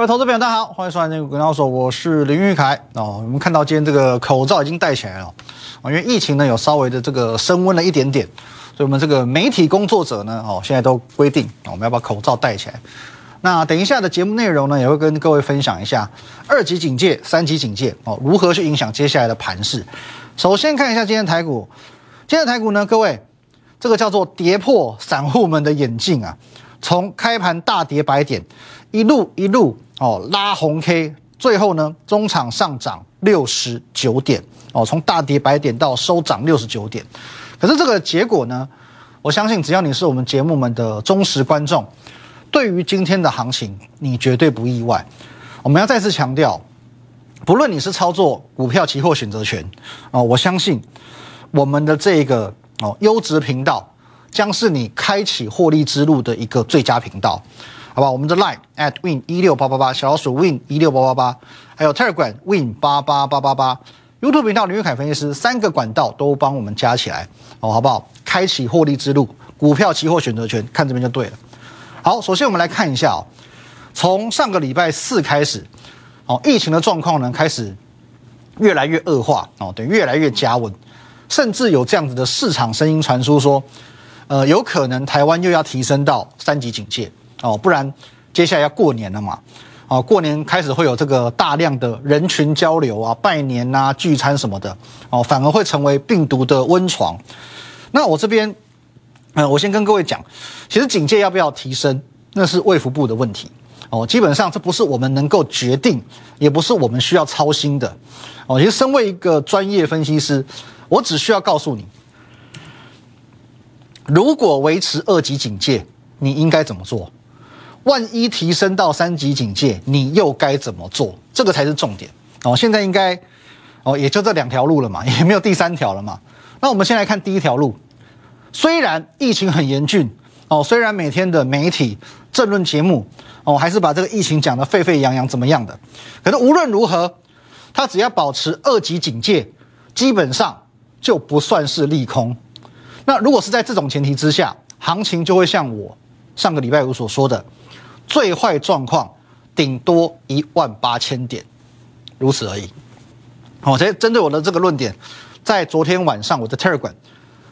各位投资朋友，大家好，欢迎收看《这个股票手》，我是林玉凯哦。我们看到今天这个口罩已经戴起来了哦，因为疫情呢有稍微的这个升温了一点点，所以我们这个媒体工作者呢哦，现在都规定我们要把口罩戴起来。那等一下的节目内容呢，也会跟各位分享一下二级警戒、三级警戒哦如何去影响接下来的盘势。首先看一下今天台股，今天的台股呢，各位这个叫做跌破散户们的眼镜啊，从开盘大跌百点，一路一路。哦，拉红 K，最后呢，中场上涨六十九点，哦，从大跌百点到收涨六十九点，可是这个结果呢，我相信只要你是我们节目们的忠实观众，对于今天的行情，你绝对不意外。我们要再次强调，不论你是操作股票、期货、选择权，哦，我相信我们的这个哦优质频道，将是你开启获利之路的一个最佳频道。好吧，我们的 line at win 一六八八八，小老鼠 win 一六八八八，还有 Telegram win 八八八八八，YouTube 频道林玉凯分析师三个管道都帮我们加起来哦，好不好？开启获利之路，股票、期货、选择权，看这边就对了。好，首先我们来看一下哦，从上个礼拜四开始，哦，疫情的状况呢开始越来越恶化哦，对，越来越加温，甚至有这样子的市场声音传出说，呃，有可能台湾又要提升到三级警戒。哦，不然接下来要过年了嘛？哦，过年开始会有这个大量的人群交流啊、拜年啊、聚餐什么的，哦，反而会成为病毒的温床。那我这边，嗯，我先跟各位讲，其实警戒要不要提升，那是卫福部的问题。哦，基本上这不是我们能够决定，也不是我们需要操心的。哦，其实身为一个专业分析师，我只需要告诉你，如果维持二级警戒，你应该怎么做？万一提升到三级警戒，你又该怎么做？这个才是重点哦。现在应该哦，也就这两条路了嘛，也没有第三条了嘛。那我们先来看第一条路。虽然疫情很严峻哦，虽然每天的媒体政论节目哦，还是把这个疫情讲得沸沸扬扬，怎么样的？可是无论如何，它只要保持二级警戒，基本上就不算是利空。那如果是在这种前提之下，行情就会像我上个礼拜五所说的。最坏状况顶多一万八千点，如此而已。好，这针对我的这个论点，在昨天晚上我的 Telegram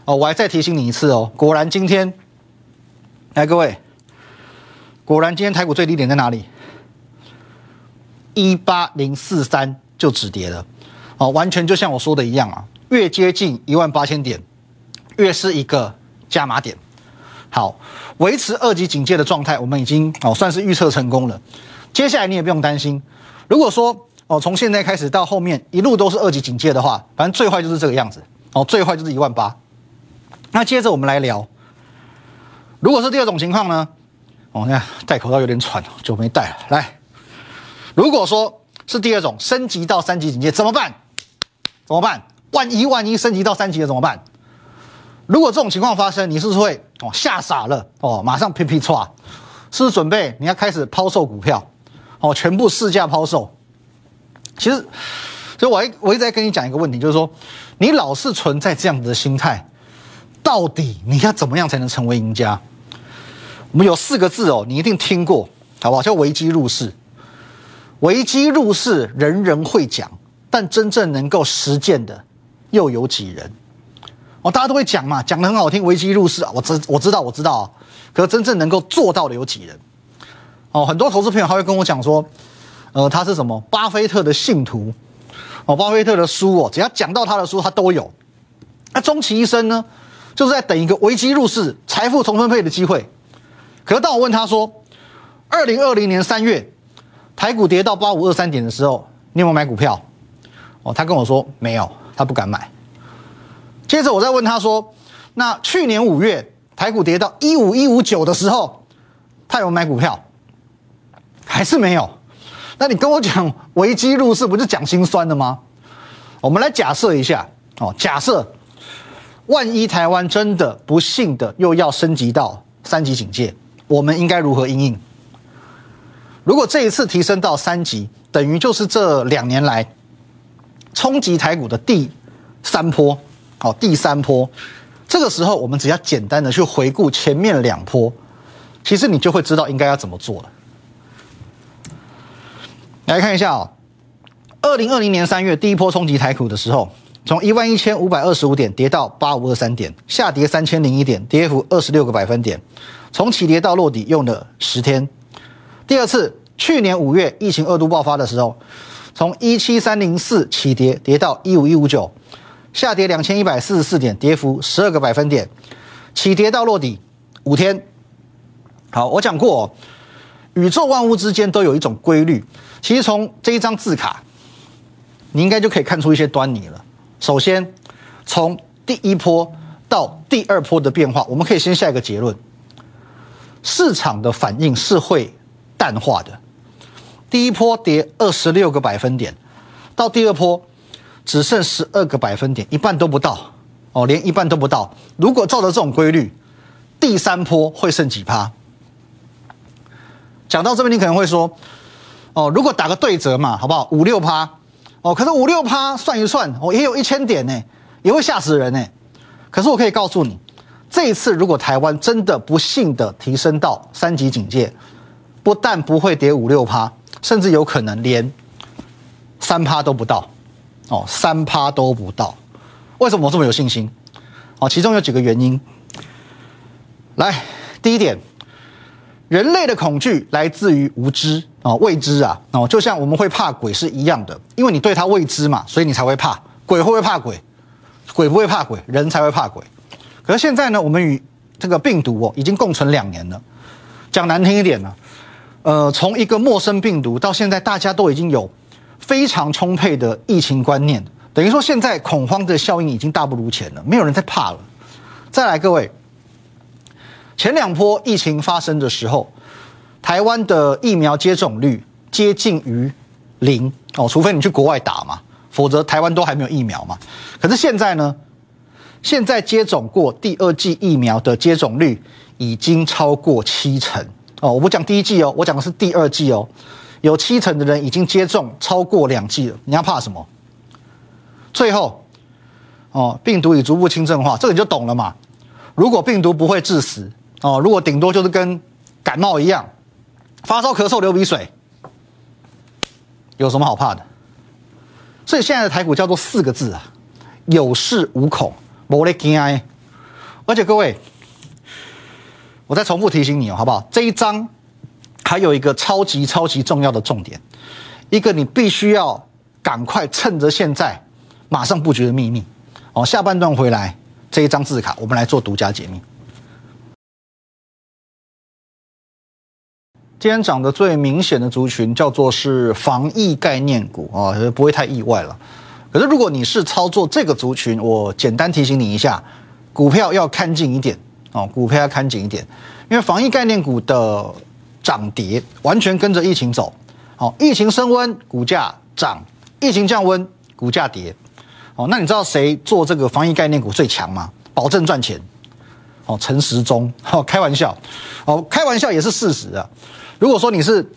哦，我还再提醒你一次哦。果然今天，来各位，果然今天台股最低点在哪里？一八零四三就止跌了。哦，完全就像我说的一样啊，越接近一万八千点，越是一个加码点。好，维持二级警戒的状态，我们已经哦算是预测成功了。接下来你也不用担心，如果说哦从现在开始到后面一路都是二级警戒的话，反正最坏就是这个样子哦，最坏就是一万八。那接着我们来聊，如果是第二种情况呢？哦，那戴口罩有点喘，就没戴了。来，如果说是第二种升级到三级警戒怎么办？怎么办？万一万一升级到三级了怎么办？如果这种情况发生，你是不是会哦吓傻了哦？马上噼噼唰，是不是准备你要开始抛售股票哦？全部市价抛售。其实，所以我一我一直在跟你讲一个问题，就是说，你老是存在这样子的心态，到底你要怎么样才能成为赢家？我们有四个字哦，你一定听过，好不好？叫危机入市。危机入市，人人会讲，但真正能够实践的又有几人？哦，大家都会讲嘛，讲的很好听，危机入市啊，我知我知道我知道啊，可真正能够做到的有几人？哦，很多投资朋友还会跟我讲说，呃，他是什么巴菲特的信徒，哦，巴菲特的书哦，只要讲到他的书，他都有。那终其一生呢，就是在等一个危机入市、财富重分配的机会。可是当我问他说，二零二零年三月台股跌到八五二三点的时候，你有没有买股票？哦，他跟我说没有，他不敢买。接着我再问他说：“那去年五月台股跌到一五一五九的时候，他有买股票，还是没有？那你跟我讲危机入市，不是讲心酸的吗？我们来假设一下哦，假设万一台湾真的不幸的又要升级到三级警戒，我们应该如何应应？如果这一次提升到三级，等于就是这两年来冲击台股的第三波。”好，第三波，这个时候我们只要简单的去回顾前面两波，其实你就会知道应该要怎么做了。来看一下哦，二零二零年三月第一波冲击台股的时候，从一万一千五百二十五点跌到八五二三点，下跌三千零一点，跌幅二十六个百分点。从起跌到落底用了十天。第二次，去年五月疫情二度爆发的时候，从一七三零四起跌，跌到一五一五九，下跌两千一百四十四点，跌幅十二个百分点。起跌到落底五天。好，我讲过，宇宙万物之间都有一种规律。其实从这一张字卡，你应该就可以看出一些端倪了。首先，从第一波到第二波的变化，我们可以先下一个结论。市场的反应是会淡化的。第一波跌二十六个百分点，到第二波只剩十二个百分点，一半都不到哦，连一半都不到。如果照着这种规律，第三波会剩几趴？讲到这边，你可能会说，哦，如果打个对折嘛，好不好？五六趴哦，可是五六趴算一算，哦，也有一千点呢，也会吓死人呢。可是我可以告诉你。这一次，如果台湾真的不幸的提升到三级警戒，不但不会跌五六趴，甚至有可能连三趴都不到，哦，三趴都不到。为什么我这么有信心？哦，其中有几个原因。来，第一点，人类的恐惧来自于无知哦，未知啊，哦，就像我们会怕鬼是一样的，因为你对它未知嘛，所以你才会怕。鬼会不会怕鬼？鬼不会怕鬼，人才会怕鬼。可是现在呢，我们与这个病毒哦已经共存两年了。讲难听一点呢，呃，从一个陌生病毒到现在，大家都已经有非常充沛的疫情观念，等于说现在恐慌的效应已经大不如前了，没有人在怕了。再来，各位，前两波疫情发生的时候，台湾的疫苗接种率接近于零哦，除非你去国外打嘛，否则台湾都还没有疫苗嘛。可是现在呢？现在接种过第二剂疫苗的接种率已经超过七成哦，我不讲第一剂哦，我讲的是第二剂哦，有七成的人已经接种超过两剂了，你要怕什么？最后，哦，病毒已逐步轻症化，这个你就懂了嘛。如果病毒不会致死哦，如果顶多就是跟感冒一样，发烧、咳嗽、流鼻水，有什么好怕的？所以现在的台股叫做四个字啊，有恃无恐。没得惊哎！而且各位，我再重复提醒你哦，好不好？这一章还有一个超级超级重要的重点，一个你必须要赶快趁着现在马上布局的秘密哦。下半段回来这一张字卡，我们来做独家解密。今天涨得最明显的族群叫做是防疫概念股啊，不会太意外了。可是，如果你是操作这个族群，我简单提醒你一下，股票要看紧一点哦，股票要看紧一点，因为防疫概念股的涨跌完全跟着疫情走。哦，疫情升温，股价涨；疫情降温，股价跌。哦，那你知道谁做这个防疫概念股最强吗？保证赚钱。哦，陈时中，哦，开玩笑，哦，开玩笑也是事实啊。如果说你是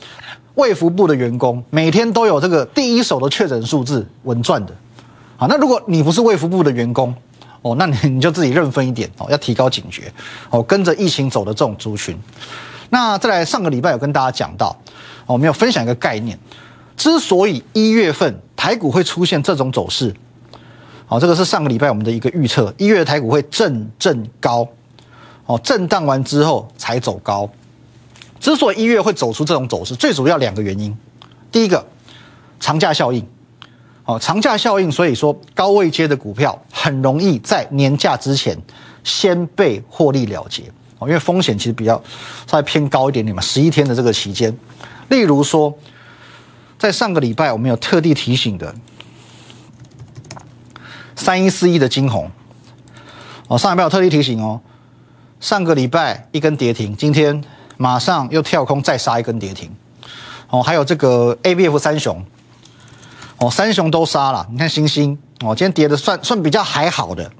卫福部的员工，每天都有这个第一手的确诊数字，稳赚的。好，那如果你不是卫福部的员工，哦，那你你就自己认分一点哦，要提高警觉哦，跟着疫情走的这种族群。那再来，上个礼拜有跟大家讲到，我们要分享一个概念，之所以一月份台股会出现这种走势，好，这个是上个礼拜我们的一个预测，一月台股会震震高，哦，震荡完之后才走高。之所以一月会走出这种走势，最主要两个原因，第一个，长假效应。哦，长假效应，所以说高位接的股票很容易在年假之前先被获利了结，因为风险其实比较稍微偏高一点点嘛，十一天的这个期间。例如说，在上个礼拜我们有特地提醒的三一四一的金红哦，上礼拜有特地提醒哦，上个礼拜一根跌停，今天马上又跳空再杀一根跌停哦，还有这个 A B F 三雄。哦，三雄都杀了，你看星星哦，今天跌的算算比较还好的，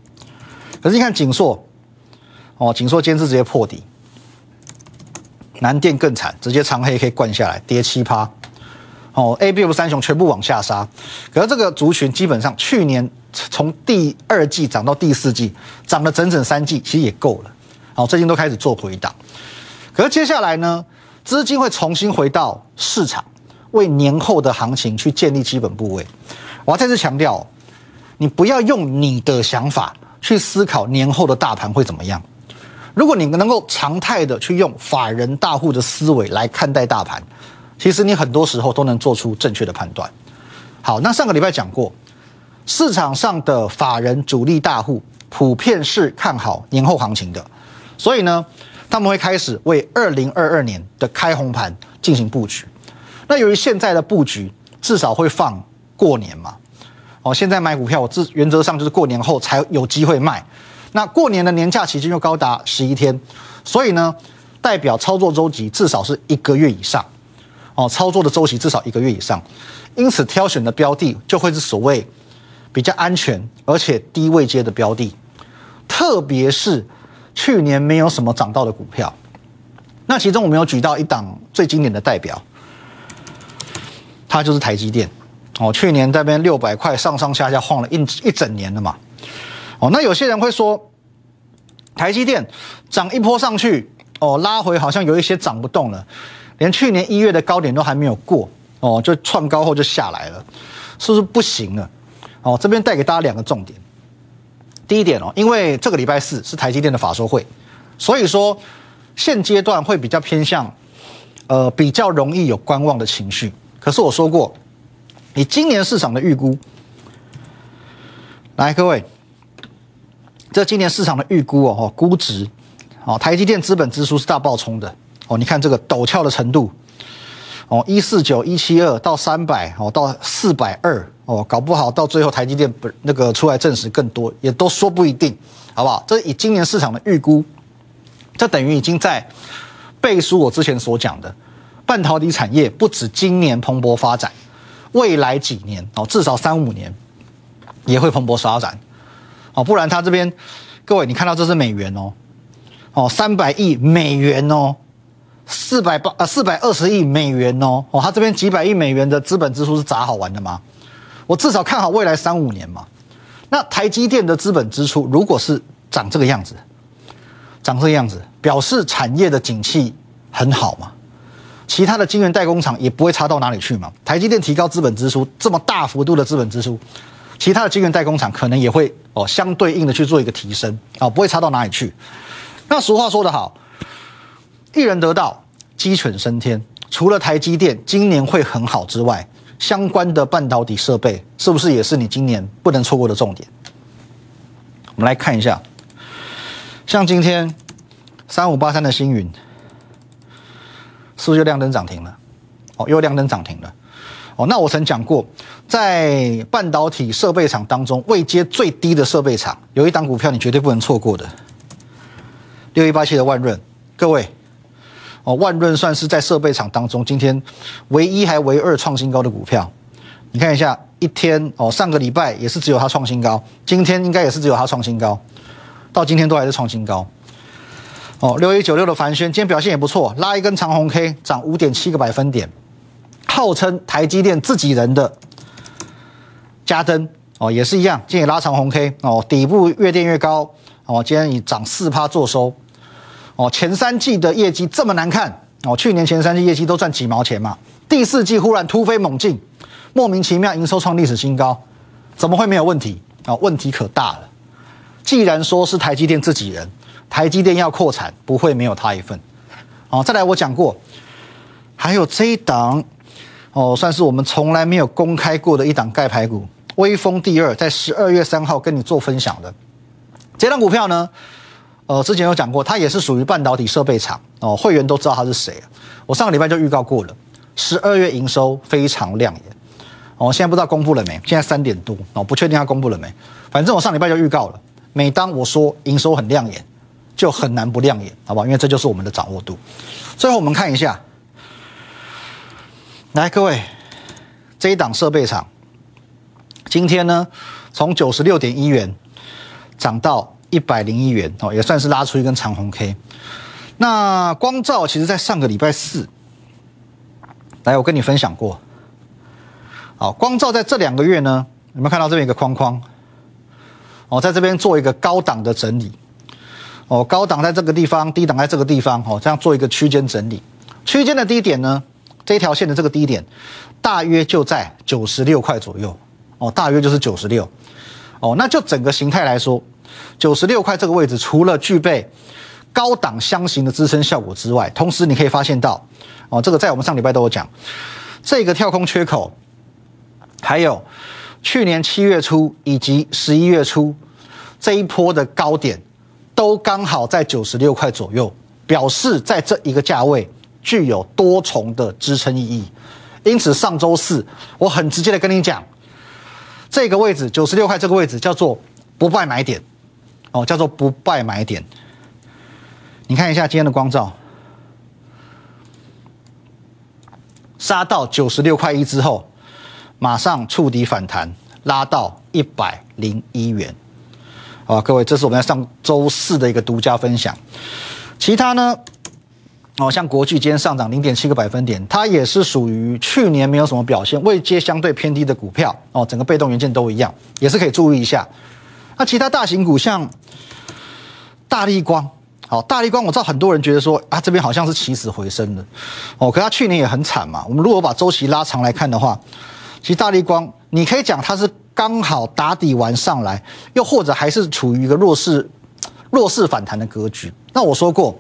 可是你看锦硕，哦，锦硕今天是直接破底，南电更惨，直接长黑可以灌下来，跌七趴，哦，A、B、F 三雄全部往下杀，可是这个族群基本上去年从第二季涨到第四季，涨了整整三季，其实也够了，好，最近都开始做回档，可是接下来呢，资金会重新回到市场。为年后的行情去建立基本部位。我要再次强调，你不要用你的想法去思考年后的大盘会怎么样。如果你们能够常态的去用法人大户的思维来看待大盘，其实你很多时候都能做出正确的判断。好，那上个礼拜讲过，市场上的法人主力大户普遍是看好年后行情的，所以呢，他们会开始为二零二二年的开红盘进行布局。那由于现在的布局至少会放过年嘛，哦，现在买股票，我自原则上就是过年后才有机会卖。那过年的年假期间又高达十一天，所以呢，代表操作周期至少是一个月以上，哦，操作的周期至少一个月以上，因此挑选的标的就会是所谓比较安全而且低位阶的标的，特别是去年没有什么涨到的股票。那其中我们有举到一档最经典的代表，它就是台积电，哦，去年那边六百块上上下下晃了一一整年了嘛。哦，那有些人会说，台积电涨一波上去，哦，拉回好像有一些涨不动了，连去年一月的高点都还没有过，哦，就创高后就下来了，是不是不行了？哦，这边带给大家两个重点。第一点哦，因为这个礼拜四是台积电的法说会，所以说现阶段会比较偏向，呃，比较容易有观望的情绪。可是我说过，以今年市场的预估，来各位。这今年市场的预估哦，估值，哦，台积电资本支出是大爆冲的哦，你看这个陡峭的程度，哦，一四九一七二到三百哦，到四百二哦，搞不好到最后台积电不那个出来证实更多，也都说不一定，好不好？这以今年市场的预估，这等于已经在背书我之前所讲的，半导体产业不止今年蓬勃发展，未来几年哦，至少三五年也会蓬勃发展。哦，不然他这边，各位，你看到这是美元哦，哦，三百亿美元哦，四百八呃四百二十亿美元哦，哦，他这边几百亿美元的资本支出是砸好玩的吗？我至少看好未来三五年嘛。那台积电的资本支出如果是长这个样子，长这个样子，表示产业的景气很好嘛？其他的晶圆代工厂也不会差到哪里去嘛？台积电提高资本支出这么大幅度的资本支出。其他的晶圆代工厂可能也会哦相对应的去做一个提升啊，不会差到哪里去。那俗话说得好，一人得道，鸡犬升天。除了台积电今年会很好之外，相关的半导体设备是不是也是你今年不能错过的重点？我们来看一下，像今天三五八三的星云，是不是就亮灯涨停了？哦，又亮灯涨停了。那我曾讲过，在半导体设备厂当中，位阶最低的设备厂，有一档股票你绝对不能错过的，六一八七的万润，各位，哦，万润算是在设备厂当中今天唯一还唯二创新高的股票，你看一下，一天哦，上个礼拜也是只有它创新高，今天应该也是只有它创新高，到今天都还是创新高。哦，六一九六的凡轩今天表现也不错，拉一根长红 K，涨五点七个百分点。号称台积电自己人的加登哦，也是一样，今天拉长红 K 哦，底部越垫越高哦，今天以涨四趴做收哦，前三季的业绩这么难看哦，去年前三季业绩都赚几毛钱嘛，第四季忽然突飞猛进，莫名其妙营收创历史新高，怎么会没有问题啊？问题可大了。既然说是台积电自己人，台积电要扩产不会没有他一份哦。再来，我讲过，还有这一档。哦，算是我们从来没有公开过的一档盖牌股，威风第二，在十二月三号跟你做分享的这档股票呢，呃，之前有讲过，它也是属于半导体设备厂哦，会员都知道它是谁。我上个礼拜就预告过了，十二月营收非常亮眼。哦，现在不知道公布了没？现在三点多哦，不确定它公布了没。反正我上礼拜就预告了，每当我说营收很亮眼，就很难不亮眼，好不好？因为这就是我们的掌握度。最后我们看一下。来，各位，这一档设备厂，今天呢，从九十六点一元涨到一百零一元哦，也算是拉出一根长红 K。那光照其实在上个礼拜四，来我跟你分享过，好，光照在这两个月呢，有没有看到这边一个框框？哦，在这边做一个高档的整理，哦，高档在这个地方，低档在这个地方，哦，这样做一个区间整理，区间的低点呢？这条线的这个低点，大约就在九十六块左右哦，大约就是九十六哦。那就整个形态来说，九十六块这个位置，除了具备高档箱型的支撑效果之外，同时你可以发现到哦，这个在我们上礼拜都有讲，这个跳空缺口，还有去年七月初以及十一月初这一波的高点，都刚好在九十六块左右，表示在这一个价位。具有多重的支撑意义，因此上周四我很直接的跟你讲，这个位置九十六块这个位置叫做不败买点，哦，叫做不败买点。你看一下今天的光照，杀到九十六块一之后，马上触底反弹，拉到一百零一元。好，各位，这是我们在上周四的一个独家分享，其他呢？哦，像国巨今天上涨零点七个百分点，它也是属于去年没有什么表现、未接相对偏低的股票哦。整个被动元件都一样，也是可以注意一下。那其他大型股像大力光，好，大力光我知道很多人觉得说啊，这边好像是起死回生的哦，可它去年也很惨嘛。我们如果把周期拉长来看的话，其实大力光你可以讲它是刚好打底完上来，又或者还是处于一个弱势弱势反弹的格局。那我说过。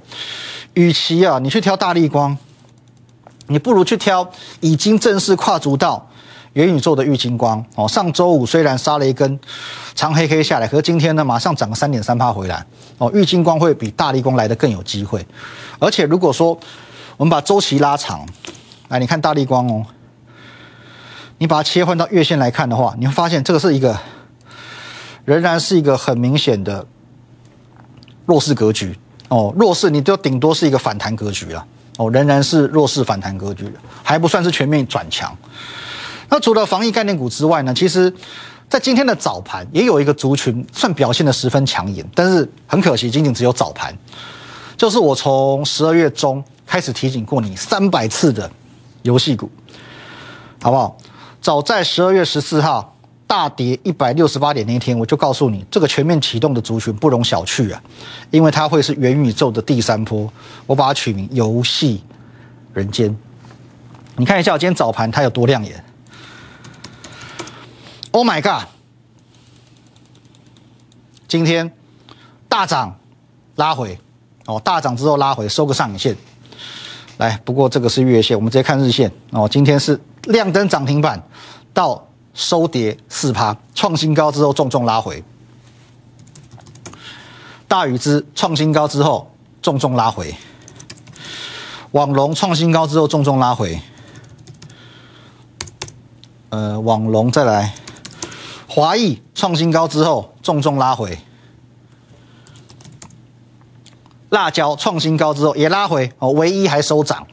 与其啊，你去挑大力光，你不如去挑已经正式跨足到元宇宙的玉金光哦。上周五虽然杀了一根长黑黑下来，可是今天呢，马上涨个三点三趴回来哦。玉金光会比大力光来的更有机会，而且如果说我们把周期拉长，来你看大力光哦，你把它切换到月线来看的话，你会发现这个是一个仍然是一个很明显的弱势格局。哦，弱势你就顶多是一个反弹格局了，哦，仍然是弱势反弹格局，还不算是全面转强。那除了防疫概念股之外呢，其实，在今天的早盘也有一个族群算表现的十分抢眼，但是很可惜，仅仅只有早盘，就是我从十二月中开始提醒过你三百次的游戏股，好不好？早在十二月十四号。大跌一百六十八点那一天，我就告诉你，这个全面启动的族群不容小觑啊，因为它会是元宇宙的第三波。我把它取名“游戏人间”。你看一下我今天早盘它有多亮眼！Oh my god！今天大涨拉回哦，大涨之后拉回收个上影线。来，不过这个是月线，我们直接看日线哦。今天是亮灯涨停板到。收跌四趴，创新高之后重重拉回。大禹之创新高之后重重拉回，网龙创新高之后重重拉回。呃，网龙再来，华谊创新高之后重重拉回。辣椒创新高之后也拉回，哦，唯一还收涨。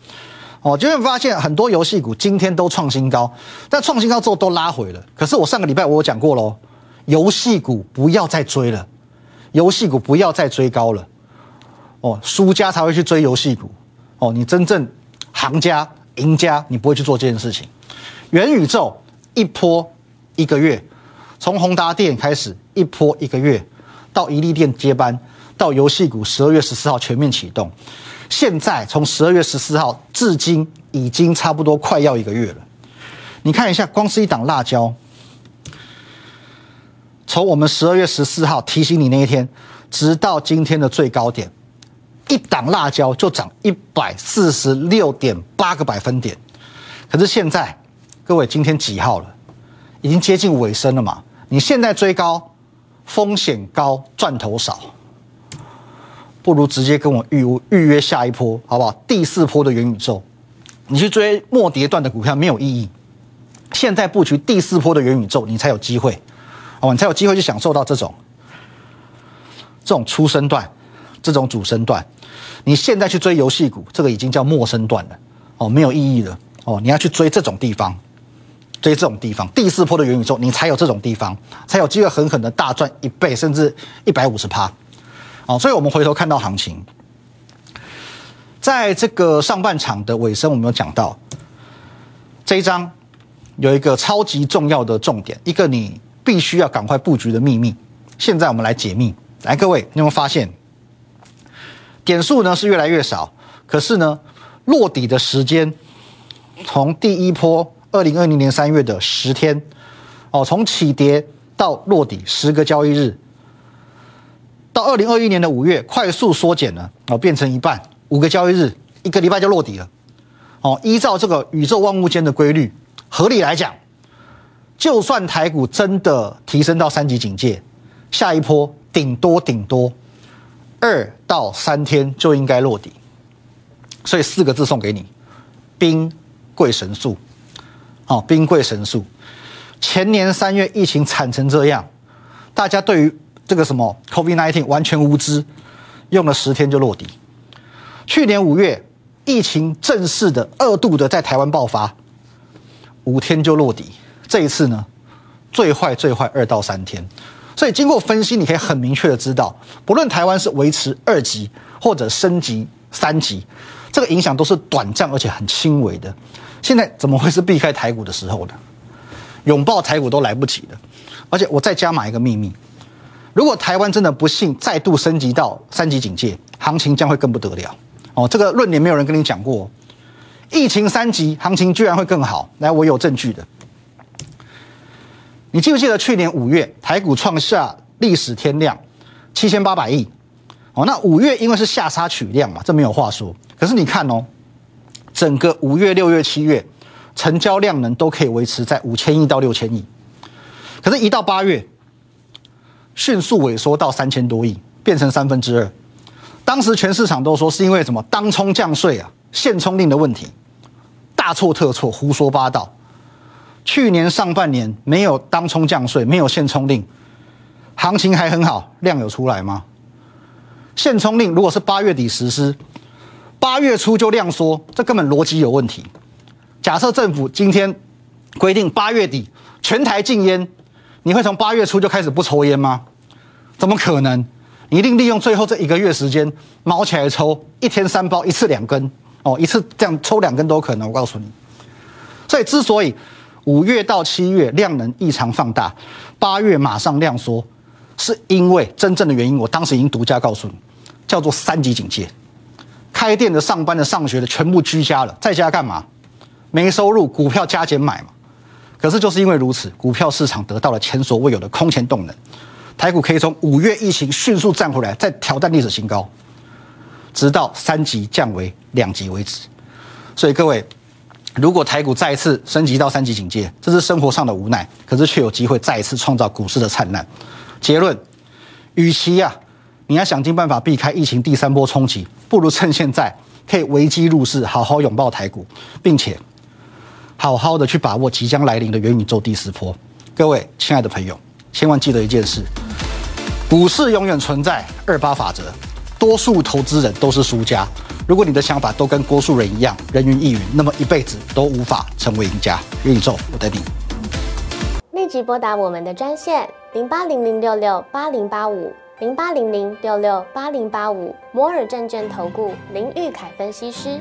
哦，就会发现很多游戏股今天都创新高，但创新高之后都拉回了。可是我上个礼拜我有讲过喽，游戏股不要再追了，游戏股不要再追高了。哦，输家才会去追游戏股。哦，你真正行家、赢家，你不会去做这件事情。元宇宙一波一个月，从宏达电开始一波一个月，到一利电接班，到游戏股十二月十四号全面启动。现在从十二月十四号至今，已经差不多快要一个月了。你看一下，光是一档辣椒，从我们十二月十四号提醒你那一天，直到今天的最高点，一档辣椒就涨一百四十六点八个百分点。可是现在，各位今天几号了？已经接近尾声了嘛？你现在追高，风险高，赚头少。不如直接跟我预预约下一波，好不好？第四波的元宇宙，你去追末跌段的股票没有意义。现在布局第四波的元宇宙，你才有机会，哦，你才有机会去享受到这种这种初升段，这种主升段。你现在去追游戏股，这个已经叫末升段了，哦，没有意义了，哦，你要去追这种地方，追这种地方，第四波的元宇宙，你才有这种地方，才有机会狠狠的大赚一倍，甚至一百五十趴。哦，所以我们回头看到行情，在这个上半场的尾声，我们有讲到这一章有一个超级重要的重点，一个你必须要赶快布局的秘密。现在我们来解密。来，各位，你有没有发现点数呢是越来越少，可是呢落底的时间从第一波二零二零年三月的十天，哦，从起跌到落底十个交易日，到二零二一年的五月快速缩减了，哦，变成一半，五个交易日，一个礼拜就落底了。哦，依照这个宇宙万物间的规律，合理来讲，就算台股真的提升到三级警戒，下一波顶多顶多二到三天就应该落底。所以四个字送给你：兵贵神速。哦，兵贵神速。前年三月疫情惨成这样，大家对于这个什么 COVID-19 完全无知，用了十天就落底。去年五月。疫情正式的二度的在台湾爆发，五天就落底。这一次呢，最坏最坏二到三天。所以经过分析，你可以很明确的知道，不论台湾是维持二级或者升级三级，这个影响都是短暂而且很轻微的。现在怎么会是避开台股的时候呢？拥抱台股都来不及了。而且我再加码一个秘密：如果台湾真的不幸再度升级到三级警戒，行情将会更不得了。哦，这个论点没有人跟你讲过，疫情三级，行情居然会更好。来，我有证据的。你记不记得去年五月台股创下历史天量七千八百亿？哦，那五月因为是下杀取量嘛，这没有话说。可是你看哦，整个五月、六月、七月成交量能都可以维持在五千亿到六千亿，可是，一到八月迅速萎缩到三千多亿，变成三分之二。当时全市场都说是因为什么当冲降税啊、限冲令的问题，大错特错，胡说八道。去年上半年没有当冲降税，没有限冲令，行情还很好，量有出来吗？限冲令如果是八月底实施，八月初就量缩，这根本逻辑有问题。假设政府今天规定八月底全台禁烟，你会从八月初就开始不抽烟吗？怎么可能？你一定利用最后这一个月时间，毛起来抽，一天三包，一次两根，哦，一次这样抽两根都可能。我告诉你，所以之所以五月到七月量能异常放大，八月马上量缩，是因为真正的原因，我当时已经独家告诉你，叫做三级警戒，开店的、上班的、上学的全部居家了，在家干嘛？没收入，股票加减买嘛。可是就是因为如此，股票市场得到了前所未有的空前动能。台股可以从五月疫情迅速站回来，再挑战历史新高，直到三级降为两级为止。所以各位，如果台股再一次升级到三级警戒，这是生活上的无奈，可是却有机会再一次创造股市的灿烂。结论：与其呀，你要想尽办法避开疫情第三波冲击，不如趁现在可以危机入市，好好拥抱台股，并且好好的去把握即将来临的元宇宙第四波。各位亲爱的朋友，千万记得一件事。股市永远存在二八法则，多数投资人都是输家。如果你的想法都跟多数人一样人云亦云，那么一辈子都无法成为赢家。元宇宙，我等你。立即拨打我们的专线零八零零六六八零八五零八零零六六八零八五摩尔证券投顾林玉凯分析师。